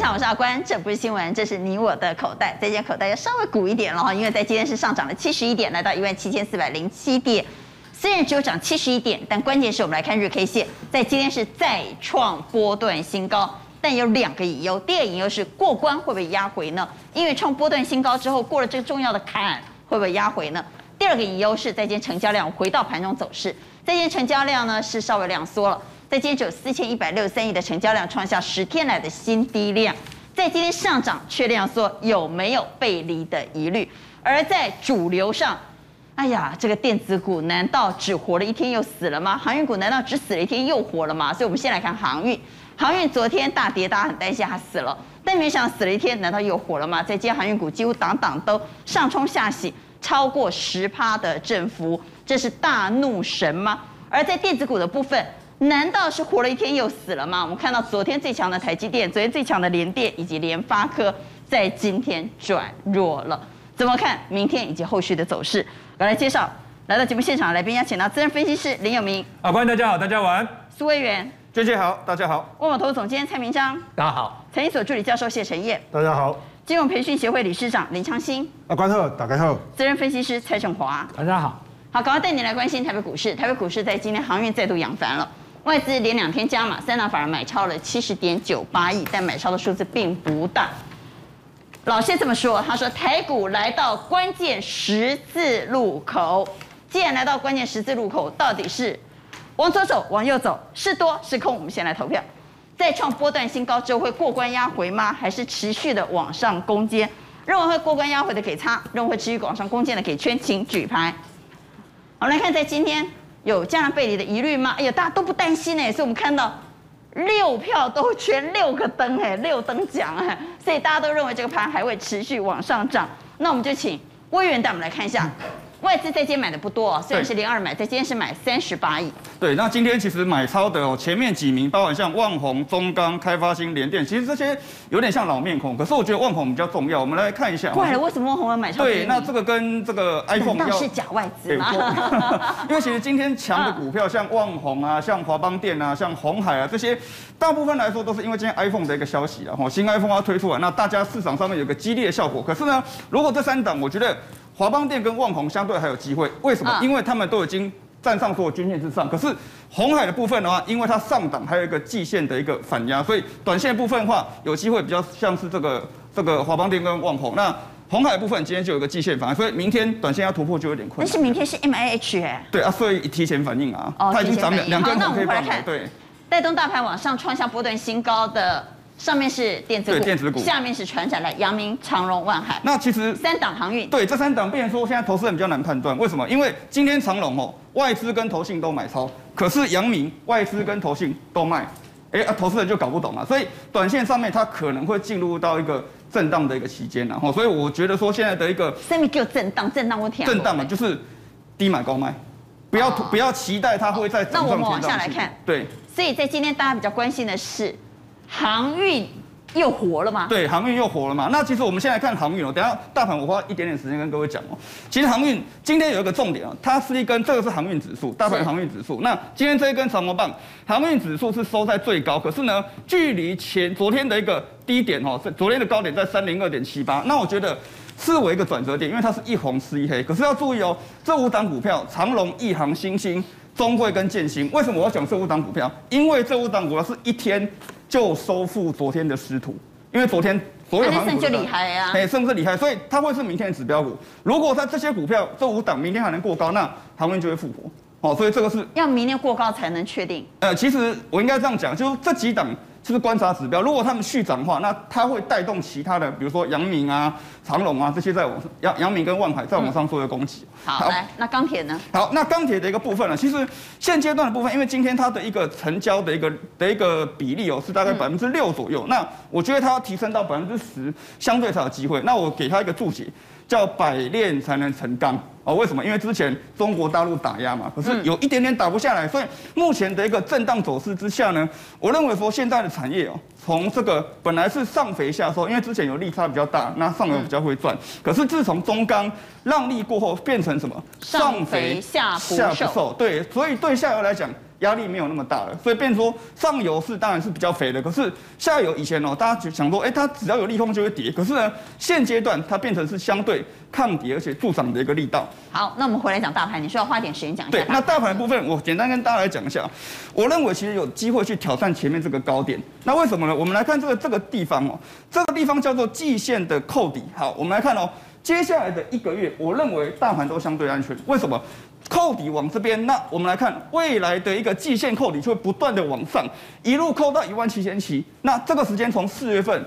现场我是阿关，这不是新闻，这是你我的口袋。这件口袋要稍微鼓一点了哈，因为在今天是上涨了七十一点，来到一万七千四百零七点。虽然只有涨七十一点，但关键是我们来看日 K 线，在今天是再创波段新高，但有两个隐忧。第二个隐忧是过关会不会压回呢？因为创波段新高之后过了这个重要的坎，会不会压回呢？第二个隐忧是在今天成交量回到盘中走势，在今天成交量呢是稍微量缩了。在今天只有四千一百六十三亿的成交量，创下十天来的新低量。在今天上涨却量缩，有没有背离的疑虑？而在主流上，哎呀，这个电子股难道只活了一天又死了吗？航运股难道只死了一天又活了吗？所以，我们先来看航运。航运昨天大跌，大家很担心它死了，但没想到死了一天，难道又活了吗？在今天航运股几乎档档都上冲下洗，超过十趴的振幅，这是大怒神吗？而在电子股的部分。难道是活了一天又死了吗？我们看到昨天最强的台积电，昨天最强的联电以及联发科，在今天转弱了。怎么看明天以及后续的走势？我来介绍来到节目现场的来宾，邀请到资深分析师林有明。啊，欢迎大家好，大家晚安。苏威元，娟姐好，大家好。万宝投资总监蔡明章，大家好。财经所助理教授谢晨业，大家好。金融培训协会理事长林昌兴，啊，关特，大家好。资深分析师蔡正华，大家好。好，赶快带你来关心台北股市。台北股市在今天航运再度扬帆了。外资连两天加码，三大反而买超了七十点九八亿，但买超的数字并不大。老谢这么说，他说台股来到关键十字路口，既然来到关键十字路口，到底是往左走，往右走，是多是空？我们先来投票。再创波段新高之后会过关压回吗？还是持续的往上攻坚？认为会过关压回的给叉，认为会持续往上攻坚的给圈，请举牌。我们来看在今天。有这样背离的疑虑吗？哎呀，大家都不担心呢，所以我们看到六票都全六个灯哎，六灯奖哎，所以大家都认为这个盘还会持续往上涨。那我们就请威元带我们来看一下。外资在今天买的不多，虽然是零二买，在今天是买三十八亿。对，那今天其实买超的哦，前面几名包含像万宏、中钢、开发新、联电，其实这些有点像老面孔，可是我觉得万宏比较重要。我们来看一下。怪了，为什么万宏要买超？对，那这个跟这个 iPhone 要是假外资吗？因为其实今天强的股票像万宏啊、像华邦电啊、像鸿海啊这些，大部分来说都是因为今天 iPhone 的一个消息啊，新 iPhone 要推出来，那大家市场上面有个激烈的效果。可是呢，如果这三档，我觉得。华邦电跟旺宏相对还有机会，为什么？因为他们都已经站上所有均线之上。可是红海的部分的话，因为它上档还有一个季线的一个反压，所以短线部分的话，有机会比较像是这个这个华邦电跟旺宏。那红海的部分今天就有个季线反压，所以明天短线要突破就有点困难。但是明天是 M A H 哎。对啊，所以提前反应啊，它已经涨两两根红 K 棒了。对，带动大盘往上创下波段新高的。上面是电子股，电子股，下面是传产的阳明、长荣、万海。那其实三档航运，对这三档，变成说现在投资人比较难判断，为什么？因为今天长荣哦，外资跟投信都买超，可是阳明外资跟投信都卖，哎啊，投资人就搞不懂了。所以短线上面它可能会进入到一个震荡的一个期间，然后，所以我觉得说现在的一个，什么叫震荡？震荡我听。震荡嘛，就是低买高卖，不要不要期待它会再涨上。那我们往下来看，对。所以在今天大家比较关心的是。航运又活了吗？对，航运又活了嘛。那其实我们先来看航运哦，等下大盘我花一点点时间跟各位讲哦。其实航运今天有一个重点啊，它是一根，这个是航运指数，大盘航运指数。那今天这一根长毛棒，航运指数是收在最高，可是呢，距离前昨天的一个低点哦，昨天的高点在三零二点七八。那我觉得是为一个转折点，因为它是一红吃一黑。可是要注意哦，这五档股票，长荣、一航、新兴、中贵跟建新，为什么我要讲这五档股票？因为这五档股票是一天。就收复昨天的失土，因为昨天所有航运股就厉害呀，哎，甚至厉害，所以它会是明天的指标股。如果它这些股票这五档明天还能过高，那航运就会复活。哦，所以这个是要明天过高才能确定。呃，其实我应该这样讲，就是这几档。就是观察指标，如果他们续涨的话，那它会带动其他的，比如说阳明啊、长隆啊这些在往阳阳明跟万海在往上做的攻击。好，好，来，那钢铁呢？好，那钢铁的一个部分呢，其实现阶段的部分，因为今天它的一个成交的一个的一个比例哦，是大概百分之六左右。嗯、那我觉得它要提升到百分之十，相对才有机会。那我给它一个注解。叫百炼才能成钢哦？为什么？因为之前中国大陆打压嘛，可是有一点点打不下来，所以目前的一个震荡走势之下呢，我认为说现在的产业哦，从这个本来是上肥下瘦，因为之前有利差比较大，那上游比较会赚，可是自从中钢让利过后，变成什么？上肥下不瘦。对，所以对下游来讲，压力没有那么大了，所以变成说上游是当然是比较肥的，可是下游以前哦，大家就想说，哎，它只要有利空就会跌，可是呢，现阶段它变成是相对抗跌而且助涨的一个力道。好，那我们回来讲大盘，你需要花点时间讲一下。对，那大盘的部分，我简单跟大家来讲一下，我认为其实有机会去挑战前面这个高点。那为什么呢？我们来看这个这个地方哦，这个地方叫做季线的扣底。好，我们来看哦，接下来的一个月，我认为大盘都相对安全。为什么？扣底往这边，那我们来看未来的一个季线扣底就会不断的往上，一路扣到一万七千七。那这个时间从四月份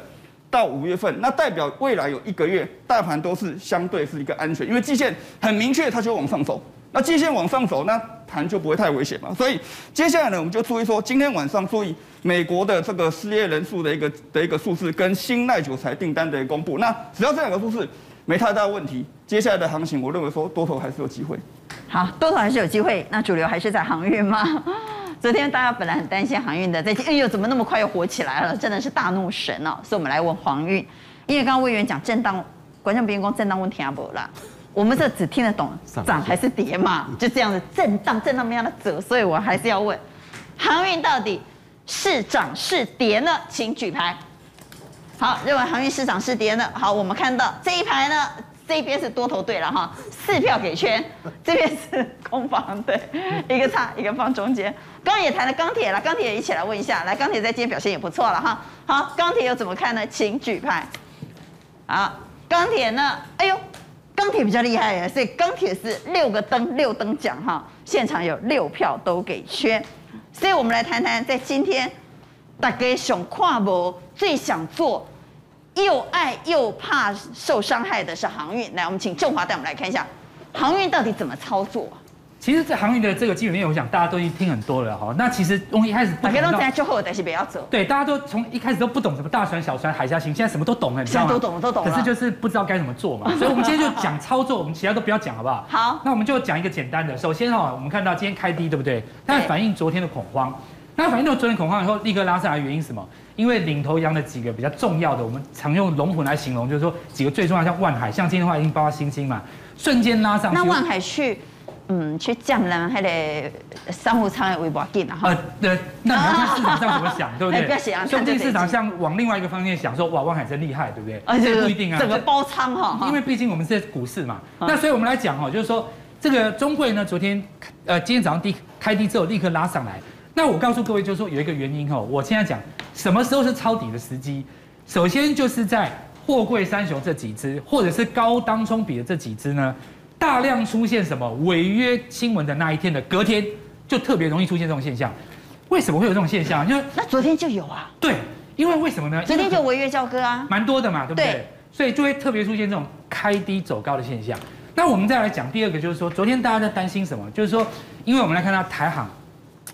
到五月份，那代表未来有一个月大盘都是相对是一个安全，因为季线很明确，它就往上走。那季线往上走，那盘就不会太危险嘛。所以接下来呢，我们就注意说，今天晚上注意美国的这个失业人数的一个的一个数字跟新耐久材订单的公布。那只要这两个数字没太大问题，接下来的行情，我认为说多头还是有机会。好，多头还是有机会。那主流还是在航运吗？昨天大家本来很担心航运的，在哎呦，怎么那么快又火起来了？真的是大怒神哦！所以我们来问航运，因为刚刚魏员讲震荡，观众朋友讲震荡问题啊不啦？我们这只听得懂涨还是跌嘛？就这样子震荡，震荡那么样的走，所以我还是要问，航运到底是涨是跌呢？请举牌。好，认为航运是涨是跌呢？好，我们看到这一排呢。这边是多头队了哈，四票给圈，这边是空方队，一个叉一个放中间。刚刚也谈了钢铁了，钢铁也一起来问一下，来钢铁在今天表现也不错了哈。好，钢铁又怎么看呢？请举牌。好，钢铁呢？哎呦，钢铁比较厉害耶，所以钢铁是六个灯六灯奖哈，现场有六票都给圈。所以我们来谈谈，在今天大家想看无最想做。又爱又怕受伤害的是航运。来，我们请仲华带我们来看一下航运到底怎么操作。其实，在航运的这个基本面，我想大家都已经听很多了哈。那其实从一开始，大家都在就后，但是不要走。对，大家都从一开始都不懂什么大船、小船、海峡型，现在什么都懂了，你知道吗？都懂，都懂。可是就是不知道该怎么做嘛。所以，我们今天就讲操作，我们其他都不要讲，好不好？好。那我们就讲一个简单的。首先哈，我们看到今天开低，对不对？它反映昨天的恐慌。那反映到昨天恐慌以后，立刻拉上来，原因是什么？因为领头羊的几个比较重要的，我们常用龙魂来形容，就是说几个最重要，像万海，像今天的话已经包括星星嘛，瞬间拉上去。那万海去，嗯，去占了还得商务舱的微博进啊。呃，对，那你要看市场上怎么想，对不对？不要想，兄弟市场上往另外一个方面想，说哇，万海真厉害，对不对？而且不一定啊，整个包仓哈。因为毕竟我们是在股市嘛，那所以我们来讲哈，就是说这个中柜呢，昨天呃今天早上低开低之后立刻拉上来。那我告诉各位，就是说有一个原因哦。我现在讲什么时候是抄底的时机，首先就是在货柜三雄这几只，或者是高当冲比的这几只呢，大量出现什么违约新闻的那一天的隔天，就特别容易出现这种现象。为什么会有这种现象？因为那昨天就有啊。对，因为为什么呢？昨天就违约交割啊，蛮多的嘛，对不对？对。所以就会特别出现这种开低走高的现象。那我们再来讲第二个，就是说昨天大家在担心什么？就是说，因为我们来看到台航。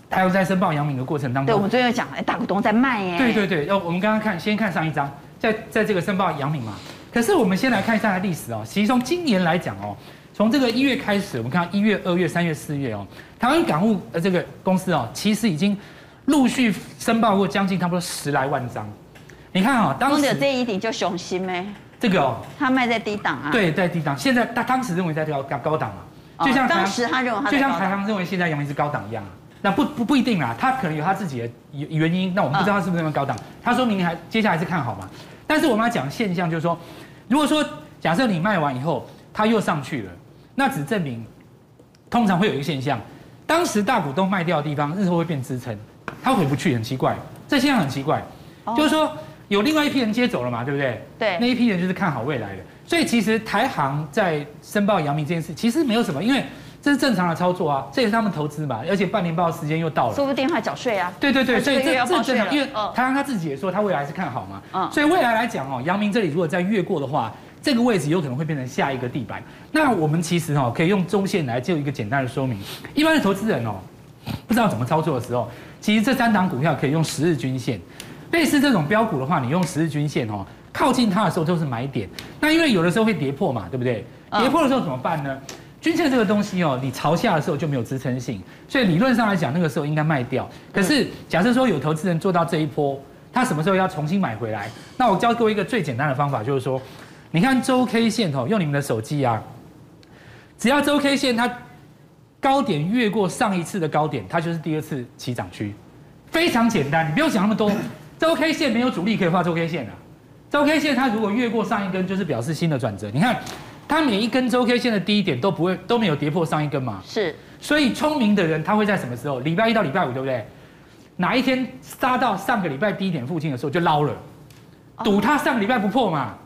还有在申报阳明的过程当中，对，我们昨天有讲，哎，大股东在卖耶。对对对，要我们刚刚看，先看上一张，在在这个申报阳明嘛。可是我们先来看一下它历史哦。其实从今年来讲哦，从这个一月开始，我们看到一月、二月、三月、四月哦，台湾港务呃这个公司哦，其实已经陆续申报过将近差不多十来万张。你看啊，当时这一顶就雄心咩？这个哦，他卖在低档啊。对，在低档。现在他当时认为在高高档嘛，就像当时他认为他，就像台航认为现在阳明是高档一样。那不不不一定啦，他可能有他自己的原因，那我们不知道他是不是那么高档。他说明年还接下来是看好嘛？但是我们要讲现象，就是说，如果说假设你卖完以后，它又上去了，那只证明通常会有一个现象，当时大股东卖掉的地方，日后会变支撑，它回不去，很奇怪。这现象很奇怪，就是说有另外一批人接走了嘛，对不对？对，那一批人就是看好未来的。所以其实台航在申报阳明这件事，其实没有什么，因为。这是正常的操作啊，这也是他们投资嘛，而且半年报时间又到了，说不定还缴税啊。对对对，所以这这是正常，因为台航他自己也说他未来是看好嘛，嗯，所以未来来讲哦，阳明这里如果再越过的话，这个位置有可能会变成下一个地板。那我们其实哦，可以用中线来就一个简单的说明，一般的投资人哦，不知道怎么操作的时候，其实这三档股票可以用十日均线，类似这种标股的话，你用十日均线哦，靠近它的时候就是买点。那因为有的时候会跌破嘛，对不对？跌破的时候怎么办呢？均线这个东西哦，你朝下的时候就没有支撑性，所以理论上来讲，那个时候应该卖掉。可是假设说有投资人做到这一波，他什么时候要重新买回来？那我教各位一个最简单的方法，就是说，你看周 K 线哦，用你们的手机啊，只要周 K 线它高点越过上一次的高点，它就是第二次起涨区，非常简单，你不用想那么多。周 K 线没有主力可以画周 K 线啊，周 K 线它如果越过上一根，就是表示新的转折。你看，它每一根周 K 线的低点都不会都没有跌破上一根嘛？是。所以聪明的人他会在什么时候？礼拜一到礼拜五，对不对？哪一天杀到上个礼拜低点附近的时候就捞了，赌它上个礼拜不破嘛，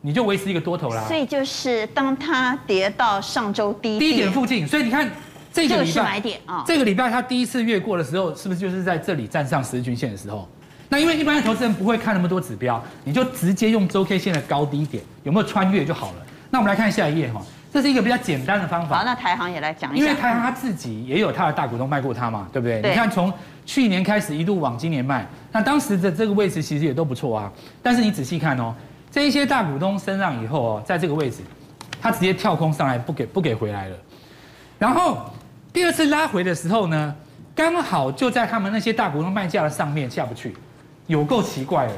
你就维持一个多头啦。所以就是当它跌到上周低低点附近，所以你看。这个礼拜买点啊，这个礼拜他第一次越过的时候，是不是就是在这里站上十日均线的时候？那因为一般的投资人不会看那么多指标，你就直接用周 K 线的高低点有没有穿越就好了。那我们来看下一页哈，这是一个比较简单的方法。好，那台航也来讲一下。因为台航他自己也有他的大股东卖过他嘛，对不对？对。你看从去年开始一路往今年卖，那当时的这个位置其实也都不错啊。但是你仔细看哦，这一些大股东升上以后哦，在这个位置，他直接跳空上来，不给不给回来了，然后。第二次拉回的时候呢，刚好就在他们那些大股东卖价的上面下不去，有够奇怪的。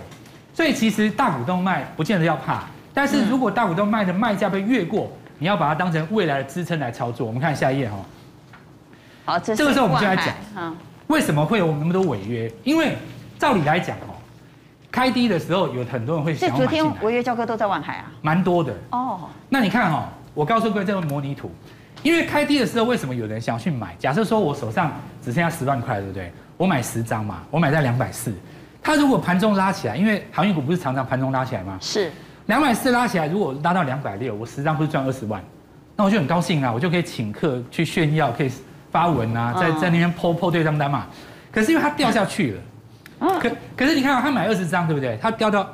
所以其实大股东卖不见得要怕，但是如果大股东卖的卖价被越过，你要把它当成未来的支撑来操作。我们看下一页哈。好，这这个时候我们就来讲，为什么会有那么多违约？因为照理来讲哦，开低的时候有很多人会想买进来。昨天违约交割都在万海啊，蛮多的哦。那你看哈，我告诉各位这个模拟图。因为开低的时候，为什么有人想要去买？假设说我手上只剩下十万块，对不对？我买十张嘛，我买在两百四。它如果盘中拉起来，因为航运股不是常常盘中拉起来吗？是。两百四拉起来，如果拉到两百六，我十张不是赚二十万？那我就很高兴啊，我就可以请客去炫耀，可以发文啊，在在那边 po po 对账单嘛。可是因为它掉下去了，可可是你看啊，他买二十张，对不对？它掉到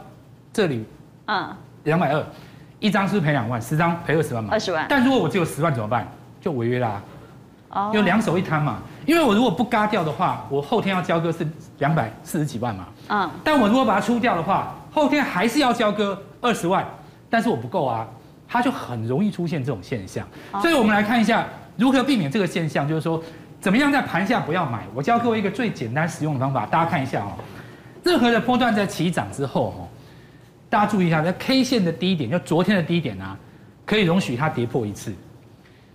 这里，嗯，两百二。一张是赔两万，十张赔二十万嘛？二十万。但如果我只有十万怎么办？就违约啦。哦。有两手一摊嘛，因为我如果不嘎掉的话，我后天要交割是两百四十几万嘛。嗯。但我如果把它出掉的话，后天还是要交割二十万，但是我不够啊，它就很容易出现这种现象。所以我们来看一下如何避免这个现象，就是说怎么样在盘下不要买。我教各位一个最简单实用的方法，大家看一下哦。任何的波段在起涨之后哦。大家注意一下，在 K 线的低点，就昨天的低点啊，可以容许它跌破一次。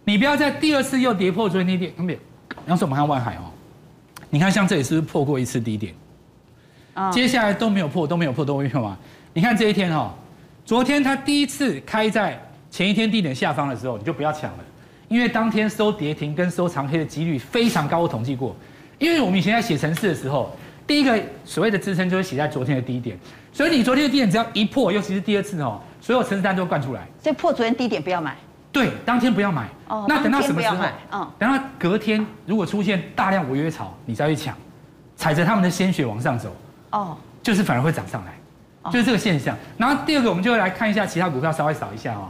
你不要在第二次又跌破昨天低点。后面，然后说我们看万海哦，你看像这里是不是破过一次低点？啊，接下来都没有破，都没有破，都没有嘛。你看这一天哦，昨天它第一次开在前一天低点下方的时候，你就不要抢了，因为当天收跌停跟收长黑的几率非常高，我统计过。因为我们以前在写程式的时候，第一个所谓的支撑就是写在昨天的低点。所以你昨天的低点只要一破，尤其是第二次哦，所有程式单都会灌出来。所以破昨天低点不要买。对，当天不要买。哦。那等到什么时候？嗯。等到隔天如果出现大量违约潮，你再去抢，踩着他们的鲜血往上走。哦。就是反而会涨上来，就是这个现象。然后第二个，我们就会来看一下其他股票，稍微扫一下哦。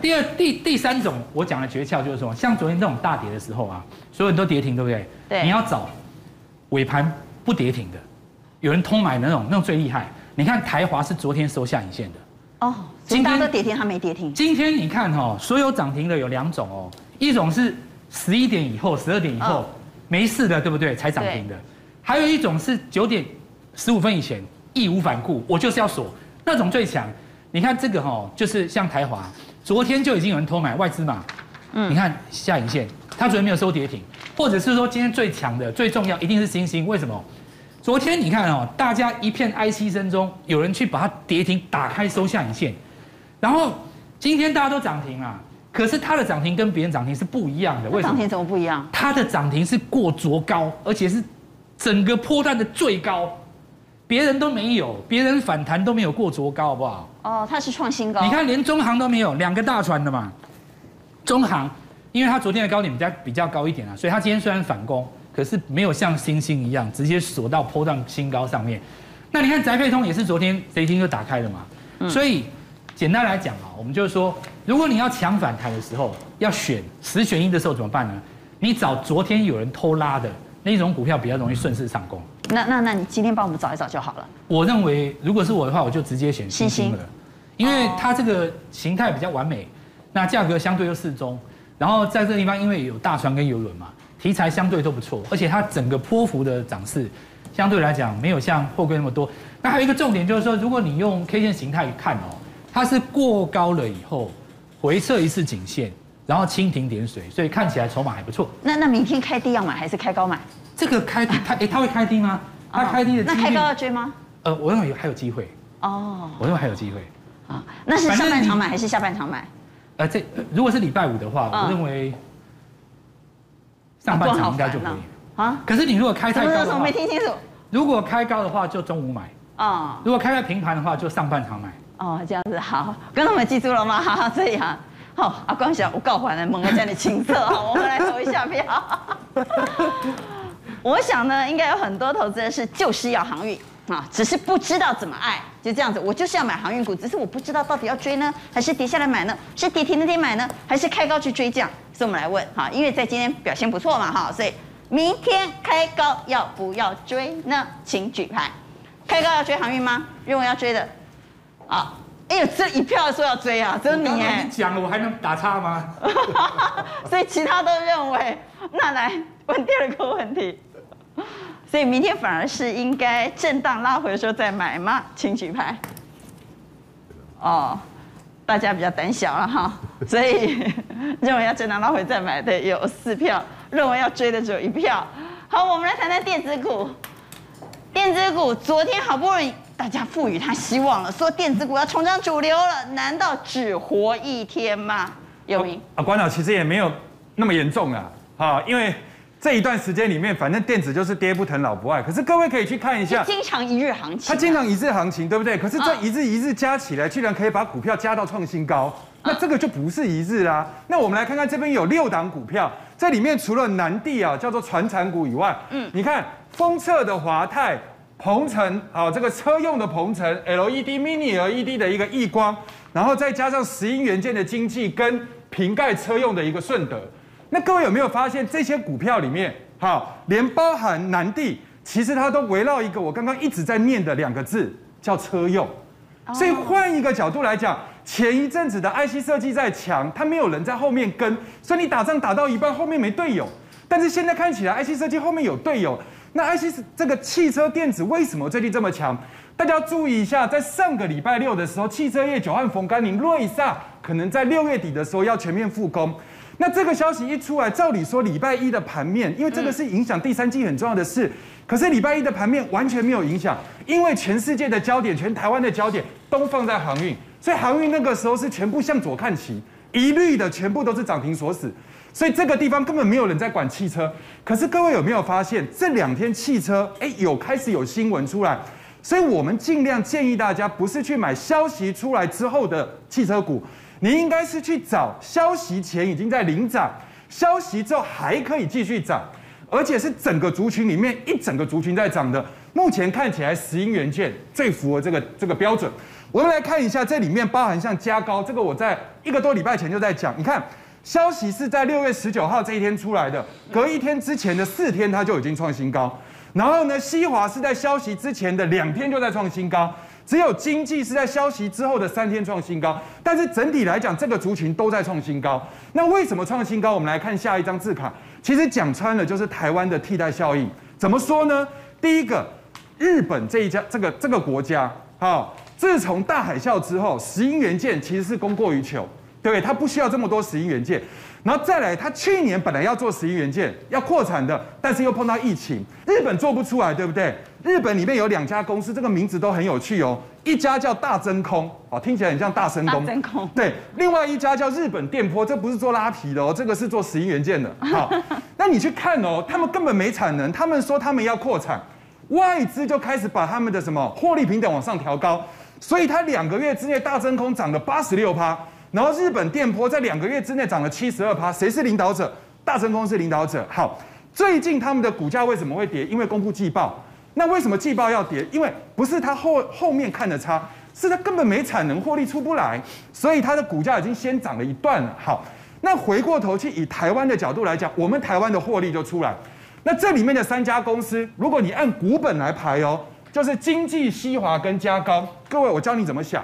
第二、第第三种，我讲的诀窍就是说，像昨天这种大跌的时候啊，所有人都跌停，对不对？对。你要找尾盘不跌停的，有人通买的那种，那种最厉害。你看台华是昨天收下影线的哦，今天都跌停，它没跌停。今天你看哈，所有涨停的有两种哦，一种是十一点以后、十二点以后没事的，对不对？才涨停的，还有一种是九点十五分以前义无反顾，我就是要锁。那种最强。你看这个哈，就是像台华，昨天就已经有人偷买外资嘛，嗯，你看下影线，它昨天没有收跌停，或者是说今天最强的、最重要一定是星星，为什么？昨天你看哦，大家一片哀戚声中，有人去把它跌停打开收下影线，然后今天大家都涨停啊，可是它的涨停跟别人涨停是不一样的，为什么？涨停怎么不一样？它的涨停是过卓高，而且是整个波段的最高，别人都没有，别人反弹都没有过卓高，好不好？哦，它是创新高。你看连中航都没有，两个大船的嘛，中航，因为它昨天的高点比较比较高一点啊，所以它今天虽然反攻。可是没有像星星一样直接锁到波段新高上面。那你看宅配通也是昨天跌停就打开了嘛。所以简单来讲啊，我们就是说，如果你要抢反弹的时候，要选十选一的时候怎么办呢？你找昨天有人偷拉的那种股票比较容易顺势上攻。那那那你今天帮我们找一找就好了。我认为如果是我的话，我就直接选星星了，因为它这个形态比较完美，那价格相对又适中，然后在这个地方因为有大船跟游轮嘛。题材相对都不错，而且它整个波幅的涨势相对来讲没有像货柜那么多。那还有一个重点就是说，如果你用 K 线形态看哦，它是过高了以后回撤一次颈线，然后蜻蜓点水，所以看起来筹码还不错。那那明天开低要买还是开高买？这个开低，它哎，它会开低吗？它开低的。那开高要追吗？呃，我认为还有机会。哦。我认为还有机会。啊，那是上半场买还是下半场买？呃，这如果是礼拜五的话，我认为上半场应该就可以。啊？可是你如果开太高的话，我没听清楚。如果开高的话，就中午买。啊。如果开在平盘的话，就上半场买。哦，这样子好，观众们记住了吗？哈哈，这样。好，阿光小，我告还了，蒙了家的青色。好，我们来投一下票。我想呢，应该有很多投资人是就是要航运啊，只是不知道怎么爱，就这样子。我就是要买航运股，只是我不知道到底要追呢，还是跌下来买呢？是跌停那天买呢，还是开高去追降？所以我们来问哈，因为在今天表现不错嘛哈，所以明天开高要不要追呢？请举牌。开高要追航运吗？认为要追的，啊。哎呦，这一票说要追啊，只有你哎！你讲了，我还能打岔吗？所以其他都认为，那来问第二个问题。所以明天反而是应该震荡拉回的时候再买吗？请举牌。哦，大家比较胆小了哈，所以认为要震荡拉回再买的有四票，认为要追的只有一票。好，我们来谈谈电子股。电子股昨天好不容易。大家赋予它希望了，说电子股要重掌主流了，难道只活一天吗？有啊，关老其实也没有那么严重啊，啊，因为这一段时间里面，反正电子就是跌不疼老不爱。可是各位可以去看一下，经常一日行情，它经常一日行情，对不对？可是这一日一日加起来，居然可以把股票加到创新高，那这个就不是一日啦。那我们来看看这边有六档股票，这里面除了南地啊叫做传产股以外，嗯，你看封测的华泰。鹏程啊，这个车用的鹏程，LED Mini LED 的一个亿光，然后再加上石英元件的经济跟瓶盖车用的一个顺德，那各位有没有发现这些股票里面，好，连包含南地，其实它都围绕一个我刚刚一直在念的两个字，叫车用。所以换一个角度来讲，前一阵子的 IC 设计在强，它没有人在后面跟，所以你打仗打到一半后面没队友，但是现在看起来 IC 设计后面有队友。那 IC 这个汽车电子为什么最近这么强？大家要注意一下，在上个礼拜六的时候，汽车业久旱逢甘霖，瑞萨可能在六月底的时候要全面复工。那这个消息一出来，照理说礼拜一的盘面，因为这个是影响第三季很重要的事，可是礼拜一的盘面完全没有影响，因为全世界的焦点、全台湾的焦点都放在航运，所以航运那个时候是全部向左看齐，一律的全部都是涨停锁死。所以这个地方根本没有人在管汽车，可是各位有没有发现这两天汽车哎有开始有新闻出来，所以我们尽量建议大家不是去买消息出来之后的汽车股，你应该是去找消息前已经在领涨，消息之后还可以继续涨，而且是整个族群里面一整个族群在涨的。目前看起来石英元件最符合这个这个标准。我们来看一下这里面包含像加高，这个我在一个多礼拜前就在讲，你看。消息是在六月十九号这一天出来的，隔一天之前的四天它就已经创新高。然后呢，西华是在消息之前的两天就在创新高，只有经济是在消息之后的三天创新高。但是整体来讲，这个族群都在创新高。那为什么创新高？我们来看下一张字卡。其实讲穿了就是台湾的替代效应。怎么说呢？第一个，日本这一家这个这个国家，好，自从大海啸之后，石英元件其实是供过于求。对，它不需要这么多石英元件，然后再来，它去年本来要做石英元件，要扩产的，但是又碰到疫情，日本做不出来，对不对？日本里面有两家公司，这个名字都很有趣哦，一家叫大真空，哦，听起来很像大声公，大真空，对，另外一家叫日本电波，这不是做拉皮的哦，这个是做石英元件的，好，那你去看哦，他们根本没产能，他们说他们要扩产，外资就开始把他们的什么获利平等往上调高，所以它两个月之内大真空涨了八十六趴。然后日本电波在两个月之内涨了七十二趴，谁是领导者？大真空是领导者。好，最近他们的股价为什么会跌？因为公布季报。那为什么季报要跌？因为不是它后后面看的差，是它根本没产能，获利出不来，所以它的股价已经先涨了一段了。好，那回过头去以台湾的角度来讲，我们台湾的获利就出来。那这里面的三家公司，如果你按股本来排哦，就是经济、西华跟嘉高。各位，我教你怎么想，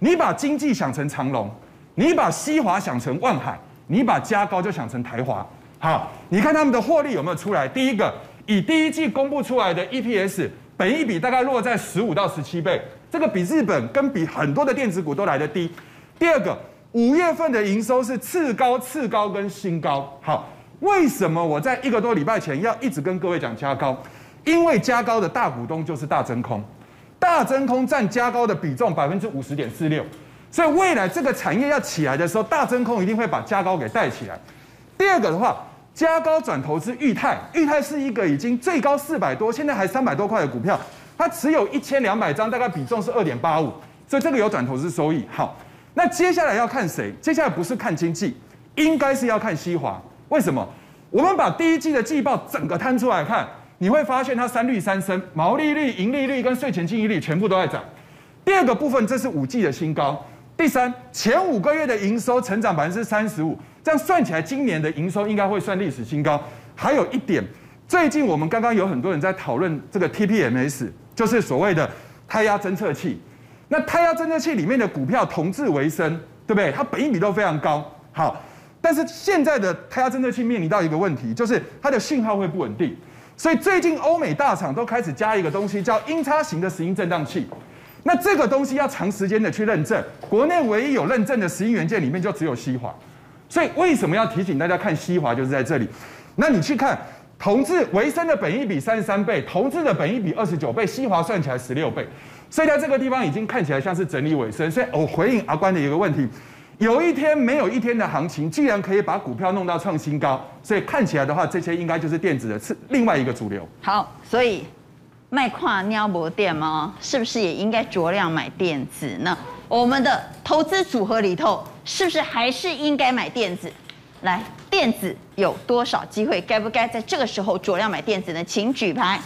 你把经济想成长荣。你把西华想成万海，你把嘉高就想成台华，好，你看他们的获利有没有出来？第一个，以第一季公布出来的 EPS，本益比大概落在十五到十七倍，这个比日本跟比很多的电子股都来得低。第二个，五月份的营收是次高、次高跟新高。好，为什么我在一个多礼拜前要一直跟各位讲加高？因为加高的大股东就是大真空，大真空占加高的比重百分之五十点四六，所以未来这个产业要起来的时候，大真空一定会把加高给带起来。第二个的话，加高转投资裕泰，裕泰是一个已经最高四百多，现在还三百多块的股票，它持有一千两百张，大概比重是二点八五，所以这个有转投资收益。好。那接下来要看谁？接下来不是看经济，应该是要看西华。为什么？我们把第一季的季报整个摊出来看，你会发现它三率三升，毛利率、盈利率跟税前净利率全部都在涨。第二个部分，这是五季的新高。第三，前五个月的营收成长百分之三十五，这样算起来，今年的营收应该会算历史新高。还有一点，最近我们刚刚有很多人在讨论这个 TPMS，就是所谓的胎压侦测器。那胎压侦测器里面的股票同质为生，对不对？它本益比都非常高。好，但是现在的胎压侦测器面临到一个问题，就是它的信号会不稳定。所以最近欧美大厂都开始加一个东西，叫音叉型的石英振荡器。那这个东西要长时间的去认证，国内唯一有认证的石英元件里面就只有西华。所以为什么要提醒大家看西华，就是在这里。那你去看同质维生的本益比三十三倍，同质的本益比二十九倍，西华算起来十六倍。所以在这个地方已经看起来像是整理尾声，所以我回应阿关的一个问题：有一天没有一天的行情，既然可以把股票弄到创新高，所以看起来的话，这些应该就是电子的是另外一个主流。好，所以卖跨尿博电吗？是不是也应该酌量买电子呢？我们的投资组合里头，是不是还是应该买电子？来，电子有多少机会？该不该在这个时候酌量买电子呢？请举牌。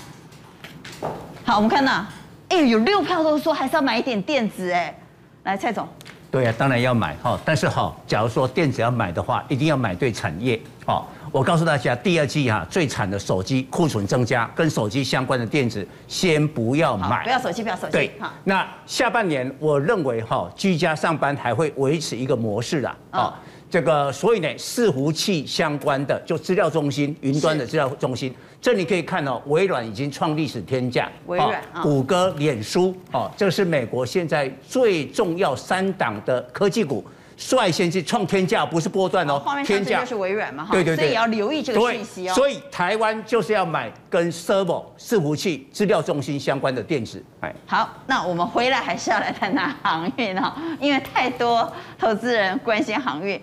好，我们看到。哎，有六票都说还是要买一点电子哎，来蔡总，对呀、啊，当然要买哈，但是哈，假如说电子要买的话，一定要买对产业哈。我告诉大家，第二季哈最惨的手机库存增加，跟手机相关的电子先不要买，不要手机，不要手机。对，好，那下半年我认为哈，居家上班还会维持一个模式啦。哦这个，所以呢，伺服器相关的就资料中心、云端的资料中心，这里可以看到，微软已经创历史天价，微软、谷歌、脸书，哦，这个是美国现在最重要三档的科技股，率先去创天价，不是波段哦，天价就是微软嘛，哈，对对对，所以也要留意这个讯息哦。所以台湾就是要买跟 server 伺服器、资料中心相关的电子。哎，好，那我们回来还是要来谈谈航运哦，因为太多投资人关心航运。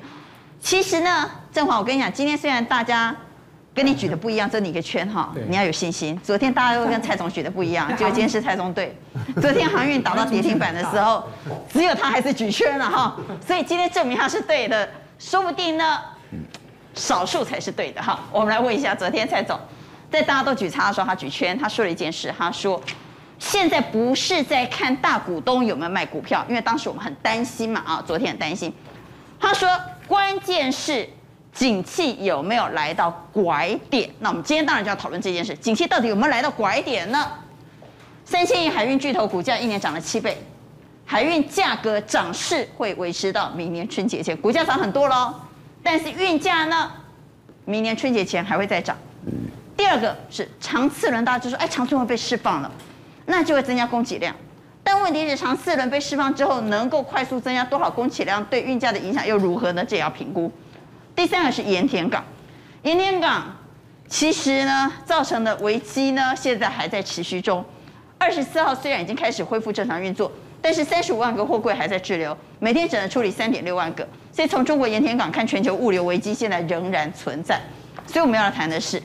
其实呢，正华，我跟你讲，今天虽然大家跟你举的不一样，这你一个圈哈，你要有信心。昨天大家都跟蔡总举的不一样，结果今天是蔡总对。昨天航运打到跌停板的时候，只有他还是举圈了哈，所以今天证明他是对的，说不定呢，少数才是对的哈。我们来问一下，昨天蔡总在大家都举叉的时候，他举圈，他说了一件事，他说现在不是在看大股东有没有卖股票，因为当时我们很担心嘛啊，昨天很担心，他说。关键是景气有没有来到拐点？那我们今天当然就要讨论这件事：景气到底有没有来到拐点呢？三千亿海运巨头股价一年涨了七倍，海运价格涨势会维持到明年春节前，股价涨很多喽。但是运价呢，明年春节前还会再涨。第二个是长次轮，大家就说，哎，长次轮被释放了，那就会增加供给量。但问题是，长次轮被释放之后，能够快速增加多少供给量，对运价的影响又如何呢？这也要评估。第三个是盐田港，盐田港其实呢造成的危机呢，现在还在持续中。二十四号虽然已经开始恢复正常运作，但是三十五万个货柜还在滞留，每天只能处理三点六万个。所以从中国盐田港看，全球物流危机现在仍然存在。所以我们要谈的是。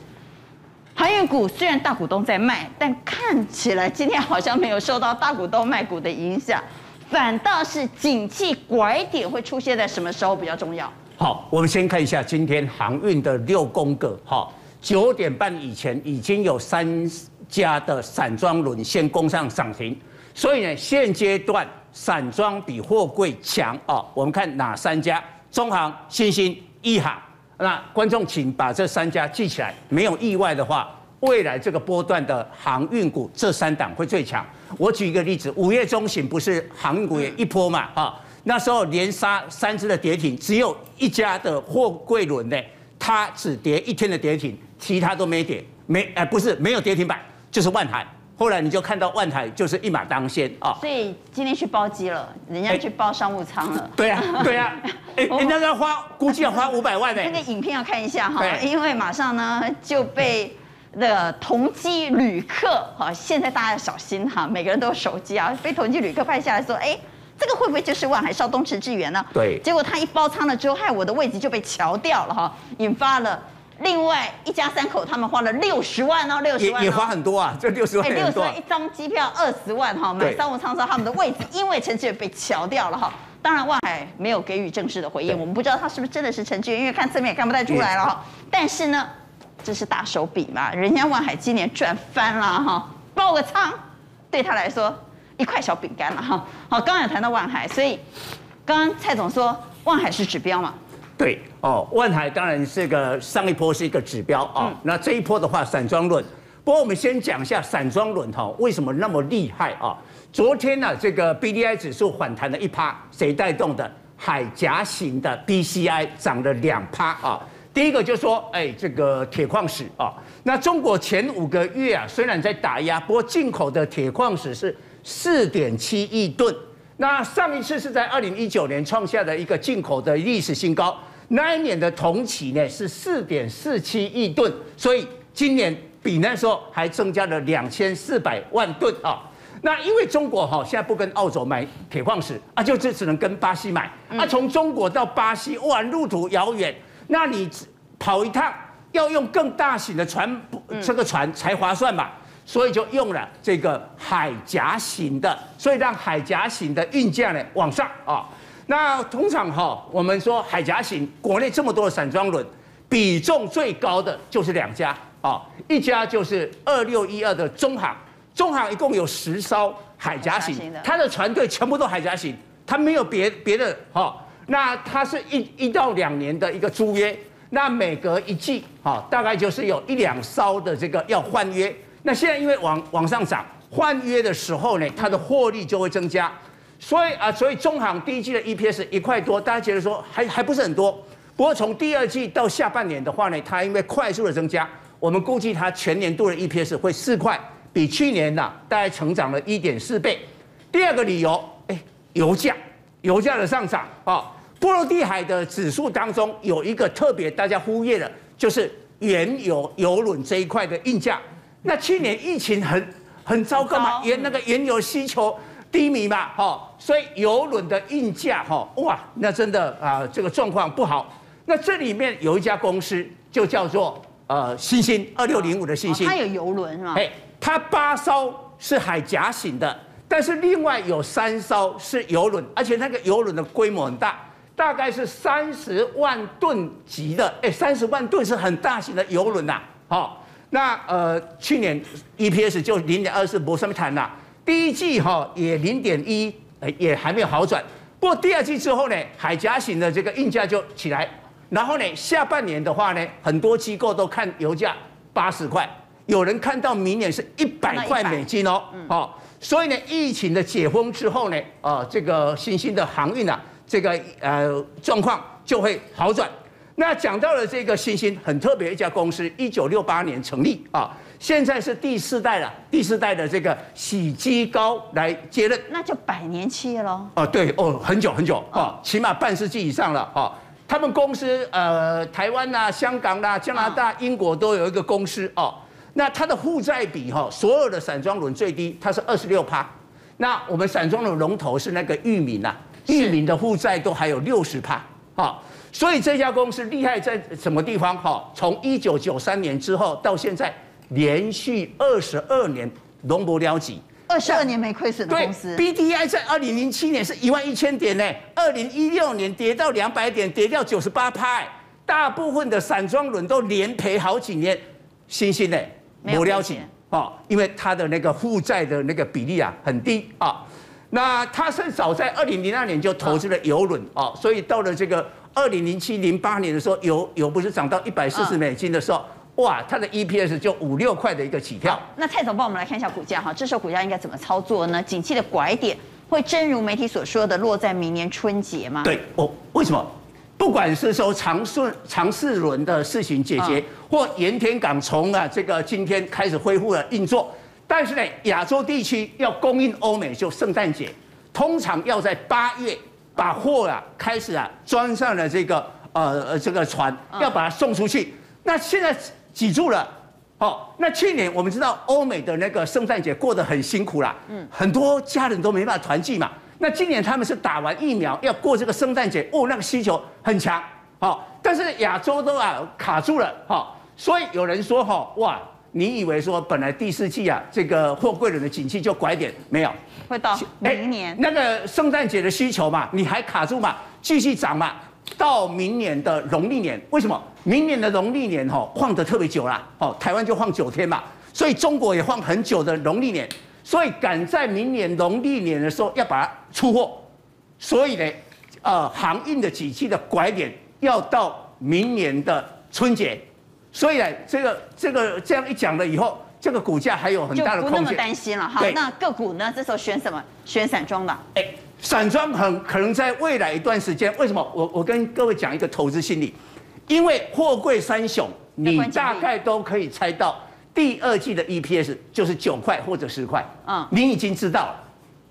航运股虽然大股东在卖，但看起来今天好像没有受到大股东卖股的影响，反倒是景气拐点会出现在什么时候比较重要？好，我们先看一下今天航运的六宫格。哈，九点半以前已经有三家的散装轮先攻上涨停，所以呢，现阶段散装比货柜强啊。我们看哪三家？中航、新兴、一航。那观众请把这三家记起来，没有意外的话，未来这个波段的航运股这三档会最强。我举一个例子，五月中旬不是航运股也一波嘛？啊，那时候连杀三只的跌停，只有一家的货柜轮呢，它只跌一天的跌停，其他都没跌，没哎不是没有跌停板，就是万海后来你就看到万海就是一马当先啊。所以今天去包机了，人家去包商务舱了。对啊，对啊，哎，人家要花，估计要花五百万呢。那个影片要看一下哈，因为马上呢就被那个同机旅客哈，现在大家要小心哈，每个人都有手机啊，被同机旅客拍下来说，哎。这个会不会就是万海少东池志源呢？对，结果他一包仓了之后，害我的位置就被乔掉了哈，引发了另外一家三口他们花了六十万哦，六十万也也花很多啊，这六十万六十万一张机票二十万哈，买商务舱之后他们的位置因为陈志远被乔掉了哈。当然万海没有给予正式的回应，我们不知道他是不是真的是陈志远，因为看侧面也看不太出来了哈。但是呢，这是大手笔嘛，人家万海今年赚翻了哈，包个仓对他来说。一块小饼干了哈，好，刚刚也谈到万海，所以刚刚蔡总说万海是指标嘛？对哦，万海当然是个上一波是一个指标啊、哦嗯，那这一波的话散装轮，不过我们先讲一下散装轮哈为什么那么厉害啊、哦？昨天呢、啊，这个 B D I 指数反弹了一趴，谁带动的？海峡型的 B C I 涨了两趴啊。第一个就是说，哎，这个铁矿石啊，那中国前五个月啊虽然在打压，不过进口的铁矿石是。四点七亿吨，那上一次是在二零一九年创下的一个进口的历史新高，那一年的同期呢是四点四七亿吨，所以今年比那时候还增加了两千四百万吨啊。那因为中国哈现在不跟澳洲买铁矿石啊，就只只能跟巴西买啊。从中国到巴西，哇，路途遥远，那你跑一趟要用更大型的船，这个船才划算嘛。所以就用了这个海岬型的，所以让海岬型的运价呢往上啊。那通常哈，我们说海岬型，国内这么多的散装轮，比重最高的就是两家啊，一家就是二六一二的中航，中航一共有十艘海岬型，它的船队全部都海岬型，它没有别别的哈。那它是一一到两年的一个租约，那每隔一季哈，大概就是有一两艘的这个要换约。那现在因为往往上涨，换约的时候呢，它的获利就会增加，所以啊，所以中航第一季的 EPS 一块多，大家觉得说还还不是很多。不过从第二季到下半年的话呢，它因为快速的增加，我们估计它全年度的 EPS 会四块，比去年呢大概成长了一点四倍。第二个理由，哎，油价，油价的上涨啊，波罗的海的指数当中有一个特别大家忽略的，就是原油油轮这一块的运价。那去年疫情很很糟糕嘛，原那个原油需求低迷嘛，哈，所以油轮的运价哈，哇，那真的啊，这个状况不好。那这里面有一家公司就叫做呃星星二六零五的星星，它有油轮是吗？哎，它八艘是海岬型的，但是另外有三艘是油轮，而且那个油轮的规模很大，大概是三十万吨级的，哎，三十万吨是很大型的油轮呐，好。那呃，去年 EPS 就零点二四，没什么谈了。第一季哈也零点一，也还没有好转。不过第二季之后呢，海岬型的这个运价就起来。然后呢，下半年的话呢，很多机构都看油价八十块，有人看到明年是一百块美金哦。哦，所以呢，疫情的解封之后呢，啊、呃，这个新兴的航运啊，这个呃状况就会好转。那讲到了这个星星很特别一家公司，一九六八年成立啊，现在是第四代了，第四代的这个喜基高来接任，那就百年企业喽。哦，对哦，很久很久啊，起码半世纪以上了啊。他们公司呃，台湾呐、香港啦、加拿大、英国都有一个公司哦。那它的负债比哈，所有的散装轮最低，它是二十六趴。那我们散装的龙头是那个裕民呐，裕民的负债都还有六十趴啊。所以这家公司厉害在什么地方？哈，从一九九三年之后到现在，连续二十二年荣不了己，二十二年没亏损的公司。B D I 在二零零七年是一万一千点呢，二零一六年跌到两百点，跌掉九十八趴，大部分的散装轮都连赔好几年，星星呢不了己啊，因为它的那个负债的那个比例啊很低啊。那它是早在二零零二年就投资了游轮啊，所以到了这个。二零零七零八年的时候，油油不是涨到一百四十美金的时候，哇，它的 EPS 就五六块的一个起跳。那蔡总帮我们来看一下股价哈，这时候股价应该怎么操作呢？景气的拐点会真如媒体所说的落在明年春节吗？对，哦，为什么？不管是说长顺长四轮的事情解决，或盐田港从啊这个今天开始恢复了运作，但是呢，亚洲地区要供应欧美，就圣诞节，通常要在八月把货啊开始啊装上了这个呃这个船，要把它送出去。那现在挤住了，哦，那去年我们知道欧美的那个圣诞节过得很辛苦啦，嗯，很多家人都没办法团聚嘛。那今年他们是打完疫苗要过这个圣诞节，哦，那个需求很强，好，但是亚洲都啊卡住了，好，所以有人说哈，哇。你以为说本来第四季啊，这个货柜轮的景气就拐点没有？会到明年、欸、那个圣诞节的需求嘛，你还卡住嘛？继续涨嘛？到明年的农历年，为什么？明年的农历年哈晃得特别久啦，哦，台湾就晃九天嘛，所以中国也晃很久的农历年，所以赶在明年农历年的时候要把它出货，所以呢，呃，航运的景气的拐点要到明年的春节。所以呢，这个这个这样一讲了以后，这个股价还有很大的空间。就不那么担心了哈。那个股呢？这时候选什么？选散装的。哎，散装很可能在未来一段时间，为什么？我我跟各位讲一个投资心理，因为货柜三雄，你大概都可以猜到第二季的 EPS 就是九块或者十块。嗯，你已经知道了。